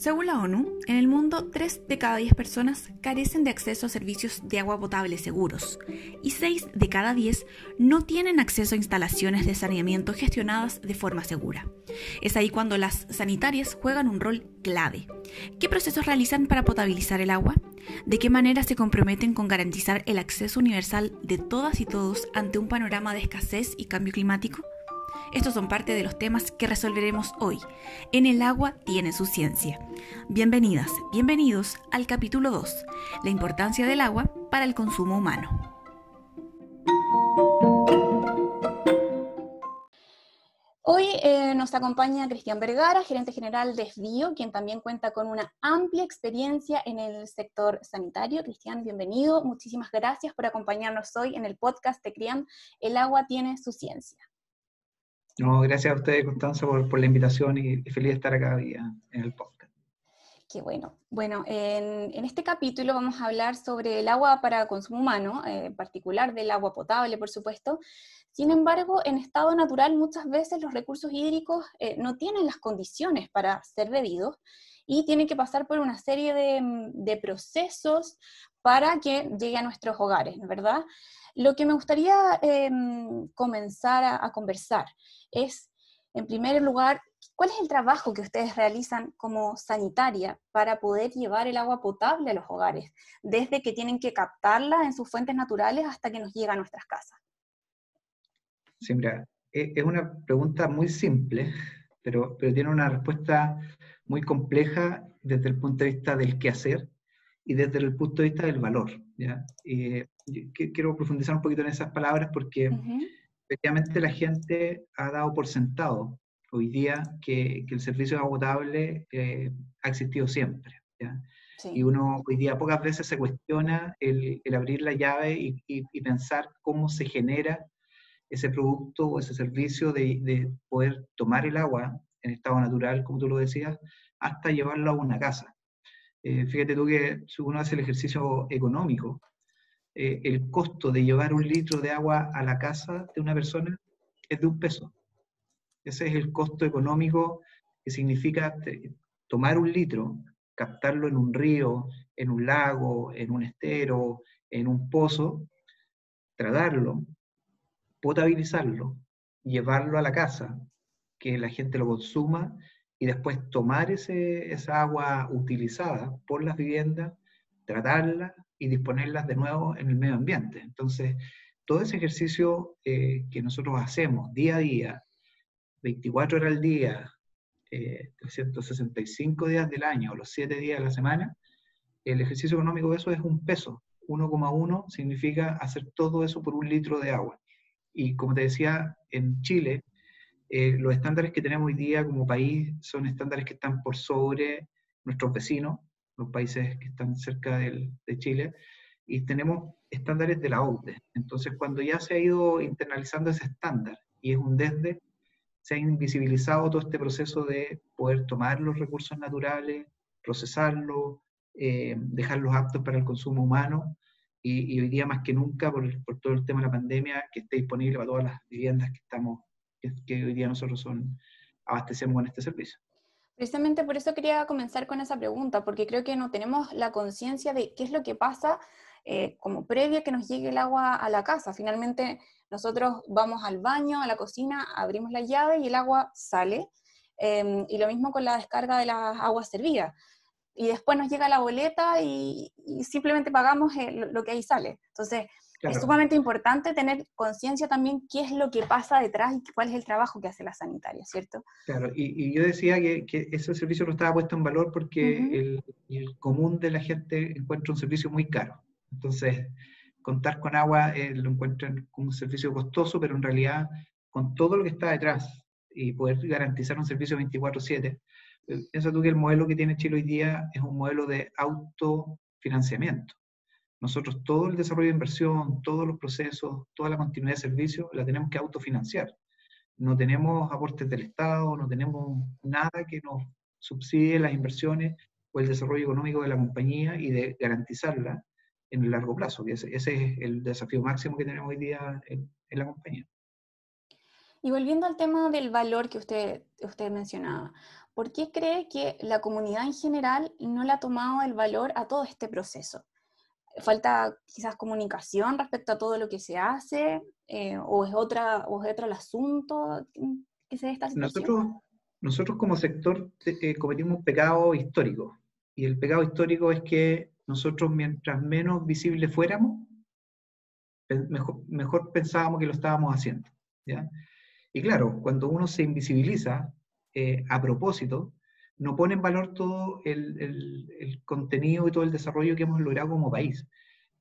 Según la ONU, en el mundo 3 de cada 10 personas carecen de acceso a servicios de agua potable seguros y 6 de cada 10 no tienen acceso a instalaciones de saneamiento gestionadas de forma segura. Es ahí cuando las sanitarias juegan un rol clave. ¿Qué procesos realizan para potabilizar el agua? ¿De qué manera se comprometen con garantizar el acceso universal de todas y todos ante un panorama de escasez y cambio climático? Estos son parte de los temas que resolveremos hoy. En el agua tiene su ciencia. Bienvenidas, bienvenidos al capítulo 2, la importancia del agua para el consumo humano. Hoy eh, nos acompaña Cristian Vergara, gerente general de FBIO, quien también cuenta con una amplia experiencia en el sector sanitario. Cristian, bienvenido. Muchísimas gracias por acompañarnos hoy en el podcast de CRIAM El agua tiene su ciencia. No, gracias a ustedes, Constanza, por, la invitación y, feliz de estar acá día en el podcast. Qué bueno. Bueno, en, este capítulo vamos a hablar sobre el agua para consumo humano, eh, en particular del agua potable, por supuesto. Sin embargo, en estado natural muchas veces los recursos hídricos eh, no tienen las condiciones para ser bebidos y tienen que pasar por una serie de, procesos para que llegue a nuestros hogares, ¿verdad? Lo que me gustaría em, comenzar a, conversar es, en primer lugar, ¿cuál es el trabajo que ustedes realizan como sanitaria para poder llevar el agua potable a los hogares, desde que tienen que captarla en sus fuentes naturales hasta que nos llega a nuestras casas? Sí, mira, e, es una pregunta muy simple, pero, pero tiene una respuesta muy compleja desde el punto de vista del qué hacer y desde el punto de vista del valor. ¿ya? quiero profundizar un poquito en esas palabras porque efectivamente la gente ha dado por sentado hoy día que, que el servicio de agua potable eh, ha existido siempre. Y uno hoy día pocas veces se cuestiona el, el abrir la llave y, y, pensar cómo se genera ese producto o ese servicio de, de, poder tomar el agua en estado natural, como tú lo decías, hasta llevarlo a una casa. Eh, fíjate tú que si uno hace el ejercicio económico, eh, el costo de llevar un litro de agua a la casa de una persona es de un peso. Ese es el costo económico que significa tomar un litro, captarlo en un río, en un lago, en un estero, en un pozo, tratarlo, potabilizarlo, llevarlo a la casa, que la gente lo consuma y después tomar ese, esa agua utilizada por las viviendas, tratarla, y disponerlas de nuevo en el medio ambiente. Entonces, todo ese ejercicio eh, que nosotros hacemos día a día, 24 horas al día, 365 eh, días del año, los 7 días de la semana, el ejercicio económico de eso es un peso. 1,1 significa hacer todo eso por un litro de agua. Y como te decía, en Chile, eh, los estándares que tenemos hoy día como país son estándares que están por sobre nuestros vecinos, los países que están cerca de Chile, y tenemos estándares de la OCDE. Entonces, cuando ya se ha ido internalizando ese estándar y es un desde, se ha invisibilizado todo este proceso de poder tomar los recursos naturales, procesarlos, eh, dejarlos aptos para el consumo humano, y, hoy día más que nunca, por, todo el tema de la pandemia, que esté disponible para todas las viviendas que estamos, que hoy día nosotros son, abastecemos con este servicio. Precisamente por eso quería comenzar con esa pregunta, porque creo que no tenemos la conciencia de qué es lo que pasa eh, como previo a que nos llegue el agua a la casa. Finalmente nosotros vamos al baño, a la cocina, abrimos la llave y el agua sale. Em, y lo mismo con la descarga de las aguas servidas. Y después nos llega la boleta y, simplemente pagamos eh, lo que ahí sale. Entonces, es sumamente importante tener conciencia también qué es lo que pasa detrás y cuál es el trabajo que hace la sanitaria, ¿cierto? Claro, y, yo decía que, ese servicio no estaba puesto en valor porque el, común de la gente encuentra un servicio muy caro. Entonces, contar con agua eh, lo encuentran como un servicio costoso, pero en realidad con todo lo que está detrás y poder garantizar un servicio 24/7, eh, piensa tú que el modelo que tiene Chile hoy día es un modelo de autofinanciamiento. Nosotros todo el desarrollo de inversión, todos los procesos, toda la continuidad de servicio la tenemos que autofinanciar. No tenemos aportes del Estado, no tenemos nada que nos subsidie las inversiones o el desarrollo económico de la compañía y de garantizarla en el largo plazo, ese, es el desafío máximo que tenemos hoy día en, la compañía. Y volviendo al tema del valor que usted, usted mencionaba, ¿por qué cree que la comunidad en general no le ha tomado el valor a todo este proceso? ¿Falta quizás comunicación respecto a todo lo que se hace? Eh, ¿O es otra o es otro el asunto que se situación? Nosotros, nosotros como sector eh, cometimos un pecado histórico. Y el pecado histórico es que nosotros mientras menos visibles fuéramos, mejor, mejor pensábamos que lo estábamos haciendo. ¿ya? Y claro, cuando uno se invisibiliza eh, a propósito, no pone en valor todo el, contenido y todo el desarrollo que hemos logrado como país.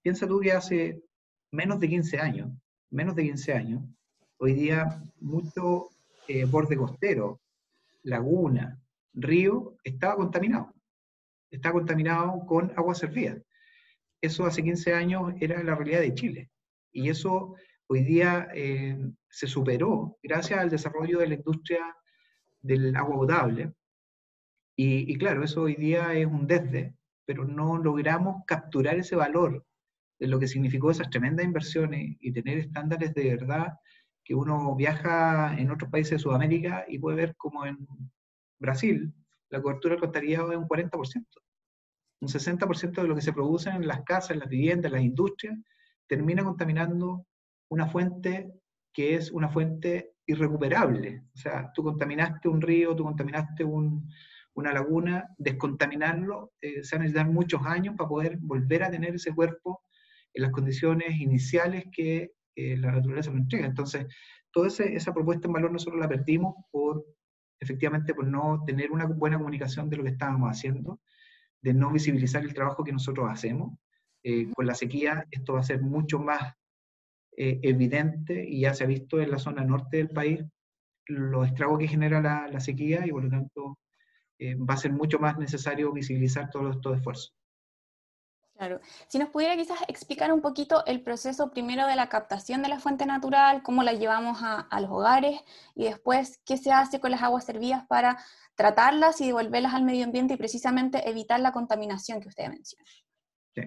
Piensa tú que hace menos de 15 años, menos de 15 años, hoy día mucho eh, borde costero, laguna, río, estaba contaminado. Estaba contaminado con agua servida. Eso hace 15 años era la realidad de Chile. Y eso hoy día eh, se superó gracias al desarrollo de la industria del agua potable. Y, claro, eso hoy día es un desde, pero no logramos capturar ese valor de lo que significó esas tremendas inversiones y tener estándares de verdad que uno viaja en otros países de Sudamérica y puede ver como en Brasil la cobertura del es un 40%. Un 60% de lo que se produce en las casas, en las viviendas, en las industrias, termina contaminando una fuente que es una fuente irrecuperable. O sea, tú contaminaste un río, tú contaminaste una laguna, descontaminarlo, eh, se van a necesitar muchos años para poder volver a tener ese cuerpo en las condiciones iniciales que eh, la naturaleza nos entrega. Entonces, toda esa propuesta en valor nosotros la perdimos por, efectivamente, por no tener una buena comunicación de lo que estábamos haciendo, de no visibilizar el trabajo que nosotros hacemos. Eh, con la sequía esto va a ser mucho más eh, evidente y ya se ha visto en la zona norte del país los estragos que genera la, sequía y por lo tanto eh, va a ser mucho más necesario visibilizar todos estos esfuerzos. Claro. Si nos pudiera quizás explicar un poquito el proceso primero de la captación de la fuente natural, cómo la llevamos a, los hogares y después qué se hace con las aguas servidas para tratarlas y devolverlas al medio ambiente y precisamente evitar la contaminación que usted menciona. Sí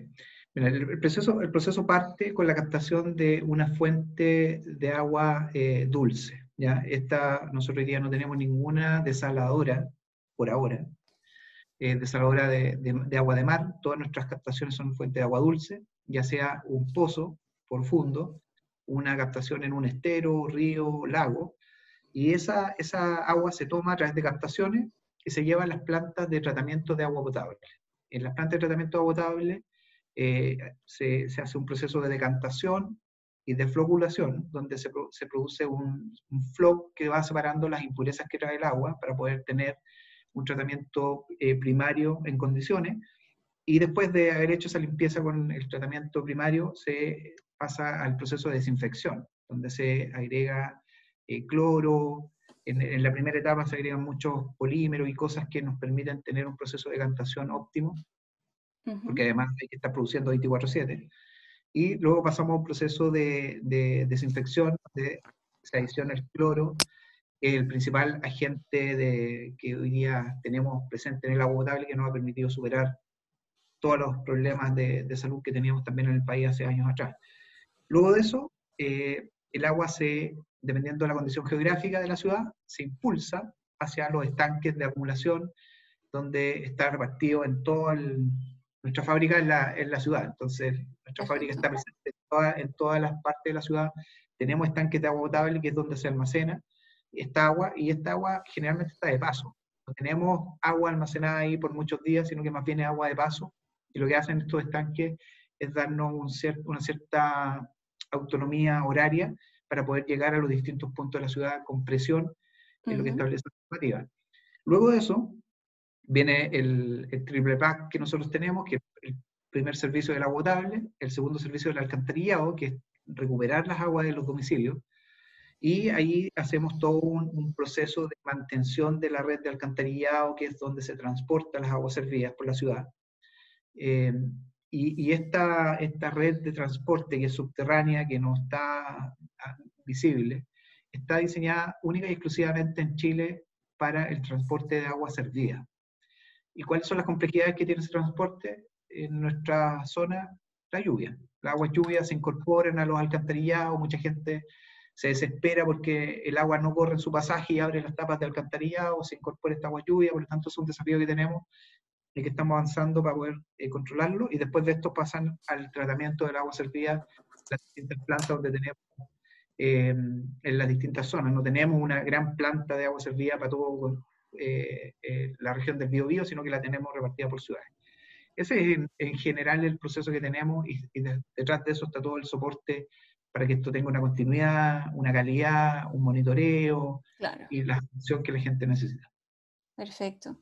el, proceso, el proceso parte con la captación de una fuente de agua eh, dulce. ¿ya? Esta, nosotros hoy día no tenemos ninguna desaladora, por ahora, eh, desaladora de, de, agua de mar. Todas nuestras captaciones son fuente de agua dulce, ya sea un pozo profundo, una captación en un estero, río, lago, y esa, esa agua se toma a través de captaciones que se llevan a las plantas de tratamiento de agua potable. En las plantas de tratamiento de agua potable eh, se, hace un proceso de decantación y de floculación, donde se, produce un, un que va separando las impurezas que trae el agua para poder tener un tratamiento eh, primario en condiciones. Y después de haber hecho esa limpieza con el tratamiento primario, se pasa al proceso de desinfección, donde se agrega eh, cloro. En, en, la primera etapa se agregan muchos polímeros y cosas que nos permiten tener un proceso de decantación óptimo porque además hay que estar produciendo 24/7. Y luego pasamos a un proceso de, desinfección, de se adiciona el cloro, el principal agente de, que hoy día tenemos presente en el agua potable que nos ha permitido superar todos los problemas de, de salud que teníamos también en el país hace años atrás. Luego de eso, eh, el agua se, dependiendo de la condición geográfica de la ciudad, se impulsa hacia los estanques de acumulación, donde está repartido en todo el, nuestra fábrica es la, la ciudad, entonces nuestra fábrica está presente en, todas las partes de la ciudad. Tenemos estanques de agua potable, que es donde se almacena esta agua, y esta agua generalmente está de paso. No tenemos agua almacenada ahí por muchos días, sino que más bien es agua de paso. Y lo que hacen estos estanques es darnos una cierta autonomía horaria para poder llegar a los distintos puntos de la ciudad con presión, en lo que establece la normativa. Luego de eso, viene el, triple pack que nosotros tenemos, que es el primer servicio del agua potable, el segundo servicio del alcantarillado, que es recuperar las aguas de los domicilios, y ahí hacemos todo un, proceso de mantención de la red de alcantarillado, que es donde se transportan las aguas servidas por la ciudad. Eh, y, esta, esta red de transporte que es subterránea, que no está ah, visible, está diseñada única y exclusivamente en Chile para el transporte de agua servida. ¿Y cuáles son las complejidades que tiene ese transporte? En nuestra zona, la lluvia. Las aguas lluvias se incorporan a los alcantarillados, mucha gente se desespera porque el agua no corre en su pasaje y abre las tapas de alcantarillado, o se incorpora esta agua lluvia, por lo tanto es un desafío que tenemos y que estamos avanzando para poder eh, controlarlo, y después de esto pasan al tratamiento del agua servida, las distintas plantas donde tenemos eh, en las distintas zonas. No tenemos una gran planta de agua servida para toda eh, la región del Biobío, sino que la tenemos repartida por ciudades. Ese es en, general el proceso que tenemos y, detrás de eso está todo el soporte para que esto tenga una continuidad, una calidad, un monitoreo y la atención que la gente necesita. Perfecto.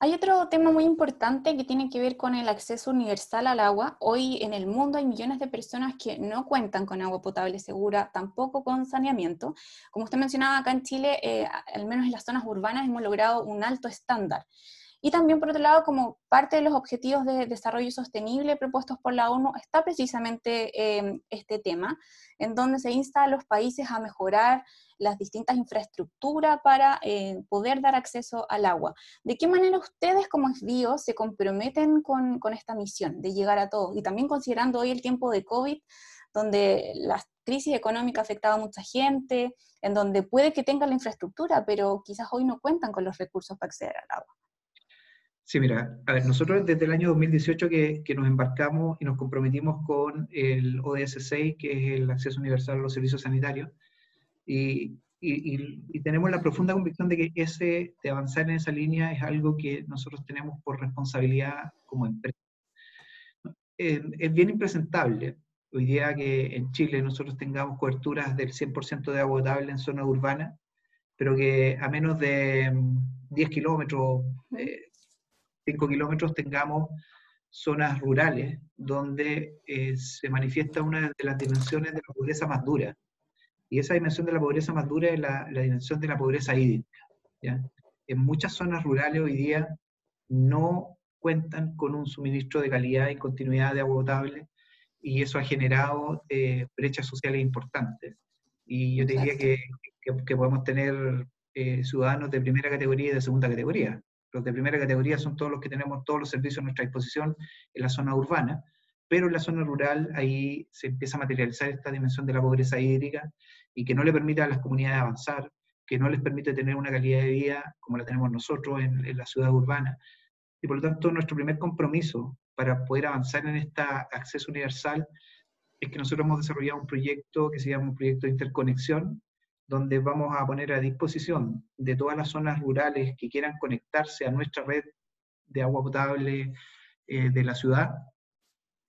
Hay otro tema muy importante que tiene que ver con el acceso universal al agua. Hoy en el mundo hay millones de personas que no cuentan con agua potable segura, tampoco con saneamiento. Como usted mencionaba, acá en Chile, eh, al menos en las zonas urbanas, hemos logrado un alto estándar. Y también, por otro lado, como parte de los objetivos de desarrollo sostenible propuestos por la ONU, está precisamente eh, este tema, en donde se insta a los países a mejorar las distintas infraestructuras para eh, poder dar acceso al agua. ¿De qué manera ustedes como SBIO se comprometen con, con esta misión de llegar a todos? Y también considerando hoy el tiempo de COVID, donde la crisis económica afectaba a mucha gente, en donde puede que tengan la infraestructura, pero quizás hoy no cuentan con los recursos para acceder al agua. Sí, mira, a ver, nosotros desde el año 2018 que, que, nos embarcamos y nos comprometimos con el ODS 6, que es el acceso universal a los servicios sanitarios, y, y, y, tenemos la profunda convicción de que ese, de avanzar en esa línea es algo que nosotros tenemos por responsabilidad como empresa. Eh, es bien impresentable hoy día que en Chile nosotros tengamos coberturas del 100% de agua potable en zonas urbanas, pero que a menos de 10 kilómetros, eh, 5 kilómetros tengamos zonas rurales donde eh, se manifiesta una de las dimensiones de la pobreza más dura. Y esa dimensión de la pobreza más dura es la, la dimensión de la pobreza hídrica. ¿ya? En muchas zonas rurales hoy día no cuentan con un suministro de calidad y continuidad de agua potable y eso ha generado eh, brechas sociales importantes. Y yo diría que, que, podemos tener eh, ciudadanos de primera categoría y de segunda categoría. Los de primera categoría son todos los que tenemos todos los servicios a nuestra disposición en la zona urbana, pero en la zona rural ahí se empieza a materializar esta dimensión de la pobreza hídrica y que no le permite a las comunidades avanzar, que no les permite tener una calidad de vida como la tenemos nosotros en, la ciudad urbana. Y por lo tanto, nuestro primer compromiso para poder avanzar en este acceso universal es que nosotros hemos desarrollado un proyecto que se llama un proyecto de interconexión, donde vamos a poner a disposición de todas las zonas rurales que quieran conectarse a nuestra red de agua potable eh, de la ciudad,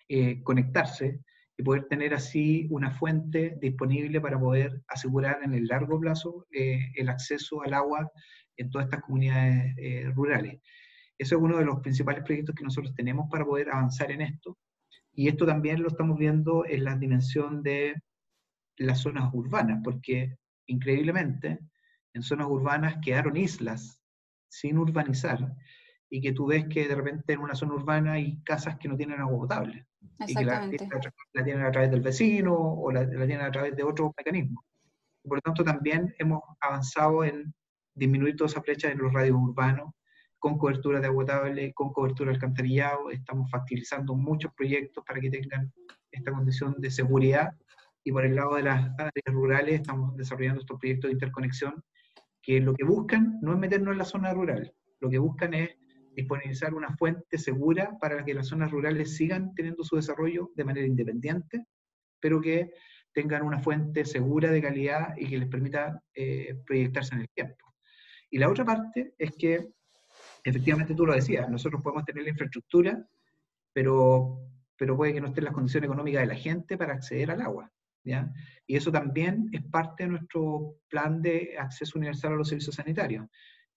eh, conectarse y poder tener así una fuente disponible para poder asegurar en el largo plazo eh, el acceso al agua en todas estas comunidades rurales. Eso es uno de los principales proyectos que nosotros tenemos para poder avanzar en esto. Y esto también lo estamos viendo en la dimensión de las zonas urbanas, porque increíblemente, en zonas urbanas quedaron islas sin urbanizar y que tú ves que de repente en una zona urbana hay casas que no tienen agua potable. Y que la, la, tienen a través del vecino o la, la tienen a través de otros mecanismos. Por lo tanto, también hemos avanzado en disminuir todas esas brechas en los radios urbanos con cobertura de agua potable, con cobertura de alcantarillado. Estamos facilitando muchos proyectos para que tengan esta condición de seguridad y por el lado de las áreas rurales estamos desarrollando estos proyectos de interconexión que lo que buscan no es meternos en la zona rural, lo que buscan es disponibilizar una fuente segura para que las zonas rurales sigan teniendo su desarrollo de manera independiente, pero que tengan una fuente segura de calidad y que les permita eh, proyectarse en el tiempo. Y la otra parte es que, efectivamente tú lo decías, nosotros podemos tener la infraestructura, pero, pero puede que no estén las condiciones económicas de la gente para acceder al agua. Y eso también es parte de nuestro plan de acceso universal a los servicios sanitarios.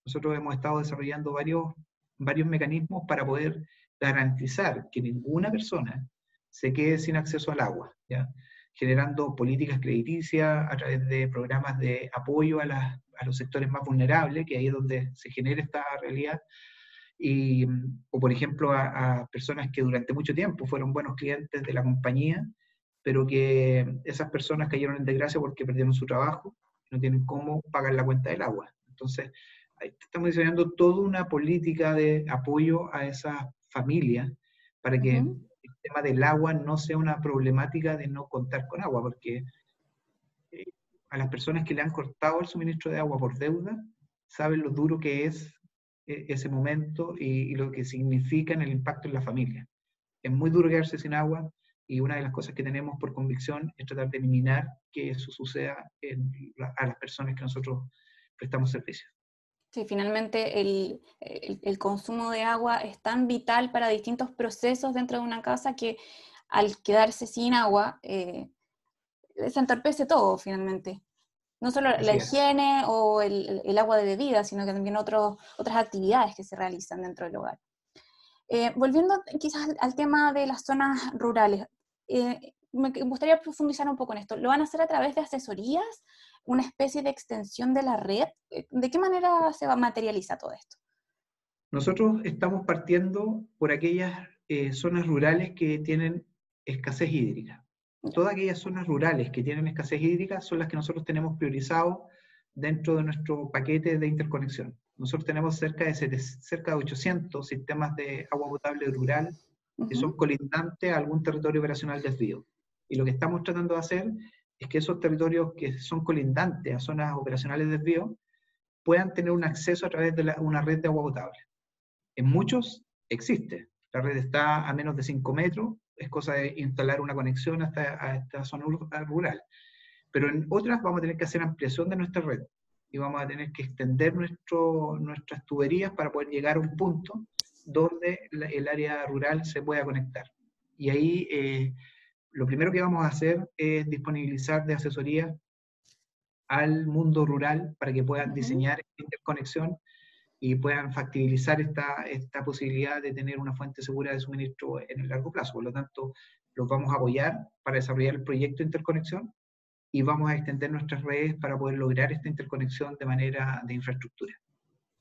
Nosotros hemos estado desarrollando varios, varios mecanismos para poder garantizar que ninguna persona se quede sin acceso al agua, ¿ya? generando políticas crediticias a través de programas de apoyo a, a, los sectores más vulnerables, que ahí es donde se genera esta realidad, y, o por ejemplo a, a, personas que durante mucho tiempo fueron buenos clientes de la compañía pero que esas personas cayeron en desgracia porque perdieron su trabajo, no tienen cómo pagar la cuenta del agua. Entonces, estamos diseñando toda una política de apoyo a esas familias para que el tema del agua no sea una problemática de no contar con agua, porque eh, a las personas que le han cortado el suministro de agua por deuda, saben lo duro que es eh, ese momento y, lo que significa en el impacto en la familia. Es muy duro quedarse sin agua y una de las cosas que tenemos por convicción es tratar de eliminar que eso suceda a las personas que nosotros prestamos servicio. Sí, finalmente el, el, consumo de agua es tan vital para distintos procesos dentro de una casa que al quedarse sin agua eh, se entorpece todo finalmente. No solo la higiene o el, el, agua de bebida, sino que también otros, otras actividades que se realizan dentro del hogar. Eh, volviendo quizás al, tema de las zonas rurales, eh, me gustaría profundizar un poco en esto. ¿Lo van a hacer a través de asesorías una especie de extensión de la red? Eh, ¿De qué manera se va a materializar todo esto? Nosotros estamos partiendo por aquellas eh, zonas rurales que tienen escasez hídrica. Todas aquellas zonas rurales que tienen escasez hídrica son las que nosotros tenemos priorizado dentro de nuestro paquete de interconexión. Nosotros tenemos cerca de, cerca de 800 sistemas de agua potable rural que son colindantes a algún territorio operacional desvío. Y lo que estamos tratando de hacer es que esos territorios que son colindantes a zonas operacionales de desvío puedan tener un acceso a través de una red de agua potable. En muchos existe. La red está a menos de 5 metros, es cosa de instalar una conexión hasta a esta zona rural. Pero en otras vamos a tener que hacer ampliación de nuestra red y vamos a tener que extender nuestro, nuestras tuberías para poder llegar a un punto donde el área rural se pueda conectar. Y ahí eh, lo primero que vamos a hacer es disponibilizar de asesoría al mundo rural para que puedan diseñar esta interconexión y puedan factibilizar esta, esta posibilidad de tener una fuente segura de suministro en el largo plazo. Por lo tanto, los vamos a apoyar para desarrollar el proyecto de interconexión y vamos a extender nuestras redes para poder lograr esta interconexión de manera de infraestructura.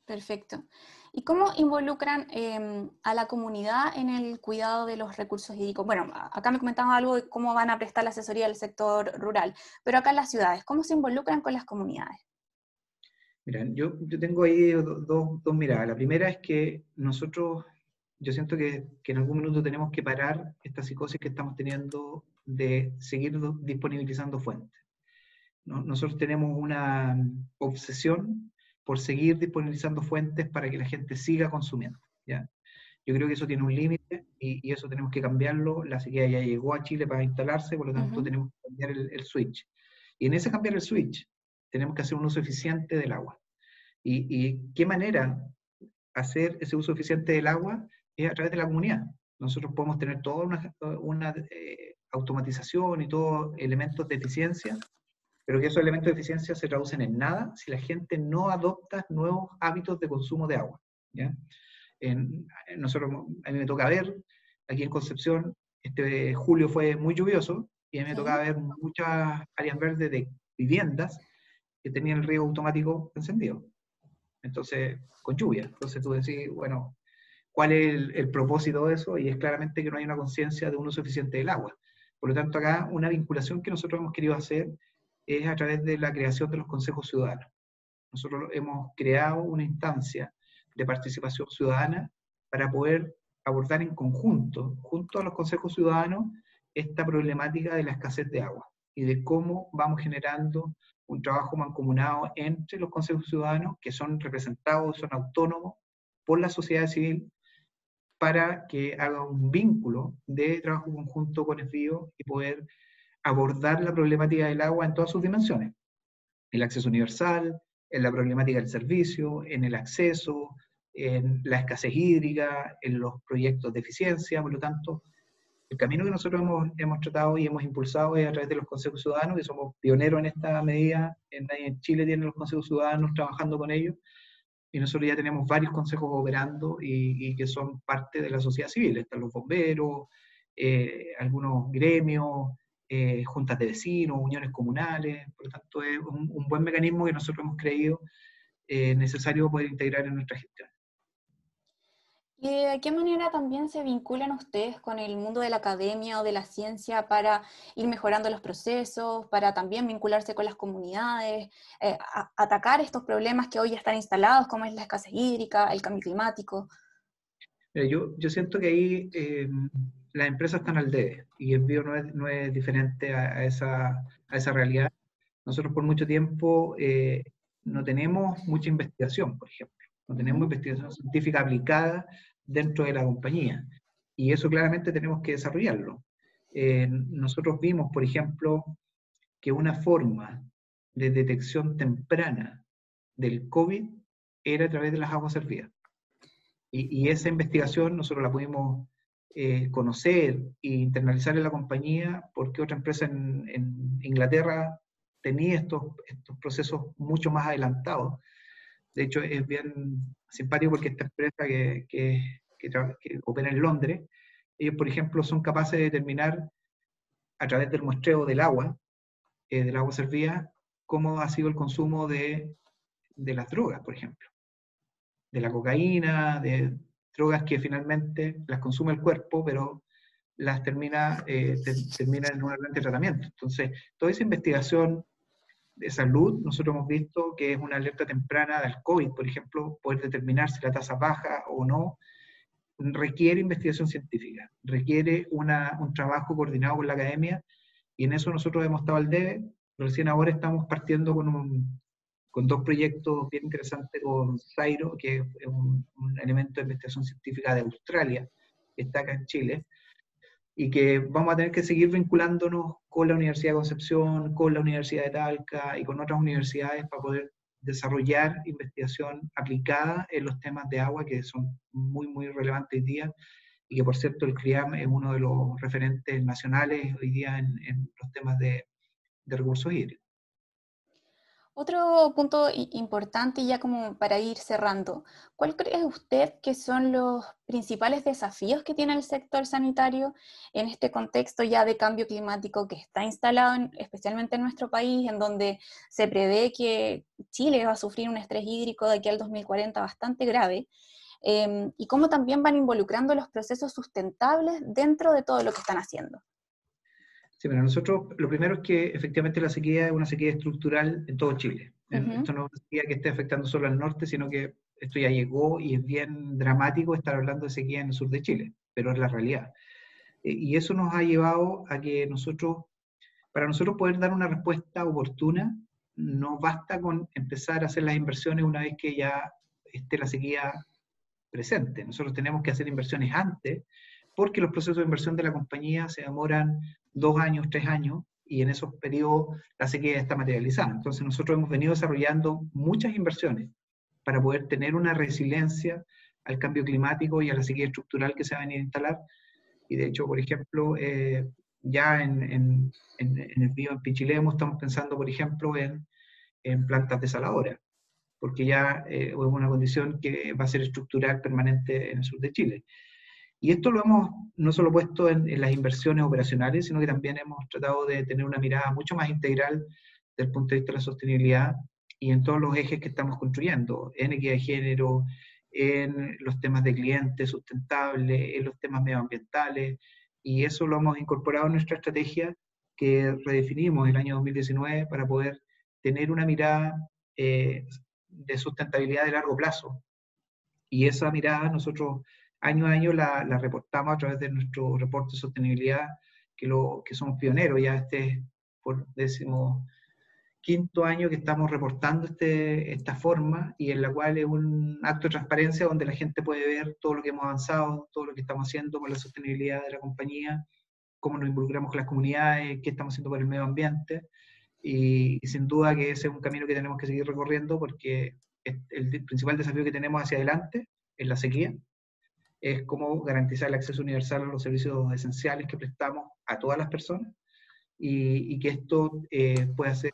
Perfecto. ¿Y cómo involucran em, a la comunidad en el cuidado de los recursos hídricos? Bueno, acá me comentaban algo de cómo van a prestar la asesoría del sector rural, pero acá en las ciudades, ¿cómo se involucran con las comunidades? Mira, yo, yo tengo ahí dos, dos miradas. La primera es que nosotros, yo siento que, que en algún minuto tenemos que parar esta psicosis que estamos teniendo de seguir disponibilizando fuentes. Nosotros tenemos una obsesión por seguir disponibilizando fuentes para que la gente siga consumiendo. ¿ya? Yo creo que eso tiene un límite y, eso tenemos que cambiarlo. La sequía ya llegó a Chile para instalarse, por lo tanto tenemos que cambiar el, switch. Y en ese cambiar el switch, tenemos que hacer un uso eficiente del agua. ¿Y, qué manera hacer ese uso eficiente del agua? Es a través de la comunidad. Nosotros podemos tener toda una, una eh, automatización y todos elementos de eficiencia pero que esos elementos de eficiencia se traducen en nada si la gente no adopta nuevos hábitos de consumo de agua. ¿ya? En, nosotros, a mí me toca ver, aquí en Concepción, este julio fue muy lluvioso, y a mí me toca ver muchas áreas verdes de viviendas que tenían el río automático encendido. Entonces, con lluvia. Entonces tú decís, bueno, ¿cuál es el, el propósito de eso? Y es claramente que no hay una conciencia de un uso eficiente del agua. Por lo tanto, acá una vinculación que nosotros hemos querido hacer es a través de la creación de los consejos ciudadanos. Nosotros hemos creado una instancia de participación ciudadana para poder abordar en conjunto, junto a los consejos ciudadanos, esta problemática de la escasez de agua y de cómo vamos generando un trabajo mancomunado entre los consejos ciudadanos, que son representados, son autónomos por la sociedad civil, para que haga un vínculo de trabajo conjunto con el FIO y poder abordar la problemática del agua en todas sus dimensiones. El acceso universal, en la problemática del servicio, en el acceso, en la escasez hídrica, en los proyectos de eficiencia, por lo tanto, el camino que nosotros hemos, hemos tratado y hemos impulsado es a través de los consejos ciudadanos, que somos pioneros en esta medida, en, en Chile tienen los consejos ciudadanos trabajando con ellos, y nosotros ya tenemos varios consejos operando y, que son parte de la sociedad civil, están los bomberos, eh, algunos gremios, eh, juntas de vecinos, uniones comunales, por lo tanto es un, buen mecanismo que nosotros hemos creído eh, necesario poder integrar en nuestra gestión. ¿Y de qué manera también se vinculan ustedes con el mundo de la academia o de la ciencia para ir mejorando los procesos, para también vincularse con las comunidades, eh, atacar estos problemas que hoy ya están instalados, como es la escasez hídrica, el cambio climático? yo, yo siento que ahí las empresas están al debe y el bio no es, no es diferente a, esa, a esa realidad. Nosotros por mucho tiempo eh, no tenemos mucha investigación, por ejemplo. No tenemos investigación científica aplicada dentro de la compañía. Y eso claramente tenemos que desarrollarlo. Eh, nosotros vimos, por ejemplo, que una forma de detección temprana del COVID era a través de las aguas servidas. Y, esa investigación nosotros la pudimos eh, conocer e internalizar en la compañía porque otra empresa en, en Inglaterra tenía estos, estos procesos mucho más adelantados. De hecho, es bien simpático porque esta empresa que, que, que, opera en Londres, ellos, por ejemplo, son capaces de determinar a través del muestreo del agua, eh, del agua servida, cómo ha sido el consumo de, de las drogas, por ejemplo de la cocaína, de drogas que finalmente las consume el cuerpo, pero las termina, eh, termina en un de tratamiento. Entonces, toda esa investigación de salud, nosotros hemos visto que es una alerta temprana del COVID, por ejemplo, poder determinar si la tasa baja o no, requiere investigación científica, requiere una, un trabajo coordinado con la academia, y en eso nosotros hemos estado al debe. Recién ahora estamos partiendo con un, con dos proyectos bien interesantes con Zairo, que es un, elemento de investigación científica de Australia, que está acá en Chile, y que vamos a tener que seguir vinculándonos con la Universidad de Concepción, con la Universidad de Talca y con otras universidades para poder desarrollar investigación aplicada en los temas de agua que son muy, muy relevantes hoy día y que por cierto el CRIAM es uno de los referentes nacionales hoy día en, los temas de, de recursos hídricos. Otro punto importante, ya como para ir cerrando, ¿cuál cree usted que son los principales desafíos que tiene el sector sanitario en este contexto ya de cambio climático que está instalado, especialmente en nuestro país, en donde se prevé que Chile va a sufrir un estrés hídrico de aquí al 2040 bastante grave? Em, y cómo también van involucrando los procesos sustentables dentro de todo lo que están haciendo. Sí, pero nosotros lo primero es que efectivamente la sequía es una sequía estructural en todo Chile. Esto no es una sequía que esté afectando solo al norte, sino que esto ya llegó y es bien dramático estar hablando de sequía en el sur de Chile, pero es la realidad. E, y eso nos ha llevado a que nosotros, para nosotros poder dar una respuesta oportuna, no basta con empezar a hacer las inversiones una vez que ya esté la sequía presente. Nosotros tenemos que hacer inversiones antes, porque los procesos de inversión de la compañía se demoran dos años, tres años, y en esos periodos la sequía está materializada. Entonces nosotros hemos venido desarrollando muchas inversiones para poder tener una resiliencia al cambio climático y a la sequía estructural que se va a venir a instalar. Y de hecho, por ejemplo, eh, ya en, en, en, el bio en Pichilemo estamos pensando, por ejemplo, en, en plantas desaladoras, porque ya eh, es una condición que va a ser estructural permanente en el sur de Chile. Y esto lo hemos no solo puesto en, las inversiones operacionales, sino que también hemos tratado de tener una mirada mucho más integral desde el punto de vista de la sostenibilidad y en todos los ejes que estamos construyendo, en equidad de género, en los temas de clientes sustentables, en los temas medioambientales, y eso lo hemos incorporado en nuestra estrategia que redefinimos el año 2019 para poder tener una mirada eh, de sustentabilidad de largo plazo. Y esa mirada nosotros año a año la, reportamos a través de nuestro reporte de sostenibilidad, que, lo, que somos pioneros, ya este por décimo quinto año que estamos reportando este, esta forma y en la cual es un acto de transparencia donde la gente puede ver todo lo que hemos avanzado, todo lo que estamos haciendo con la sostenibilidad de la compañía, cómo nos involucramos con las comunidades, qué estamos haciendo por el medio ambiente. Y, y sin duda que ese es un camino que tenemos que seguir recorriendo porque el principal desafío que tenemos hacia adelante es la sequía es cómo garantizar el acceso universal a los servicios esenciales que prestamos a todas las personas y, que esto eh, pueda, ser,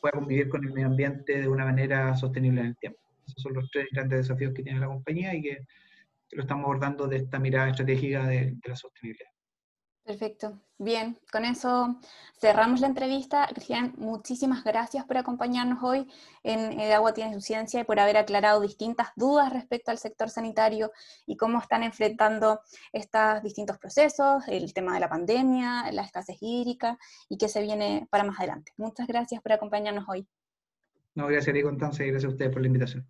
pueda convivir con el medio ambiente de una manera sostenible en el tiempo. Esos son los tres grandes desafíos que tiene la compañía y que, lo estamos abordando de esta mirada estratégica de la sostenibilidad. Perfecto. Bien, con eso cerramos la entrevista. Cristian, muchísimas gracias por acompañarnos hoy en El Agua Tiene Su Ciencia y por haber aclarado distintas dudas respecto al sector sanitario y cómo están enfrentando estos distintos procesos, el tema de la pandemia, la escasez hídrica y qué se viene para más adelante. Muchas gracias por acompañarnos hoy. No, gracias a ti, Constanza, y gracias a ustedes por la invitación.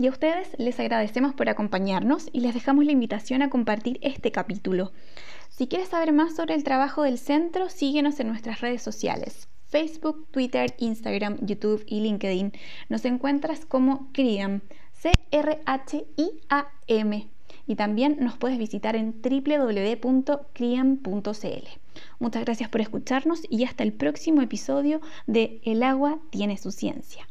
Y a ustedes les agradecemos por acompañarnos y les dejamos la invitación a compartir este capítulo. Si quieres saber más sobre el trabajo del centro, síguenos en nuestras redes sociales, Facebook, Twitter, Instagram, YouTube y LinkedIn. Nos encuentras como CRIAM, C-R-H-I-A-M. Y también nos puedes visitar en www.criam.cl. Muchas gracias por escucharnos y hasta el próximo episodio de El agua tiene su ciencia.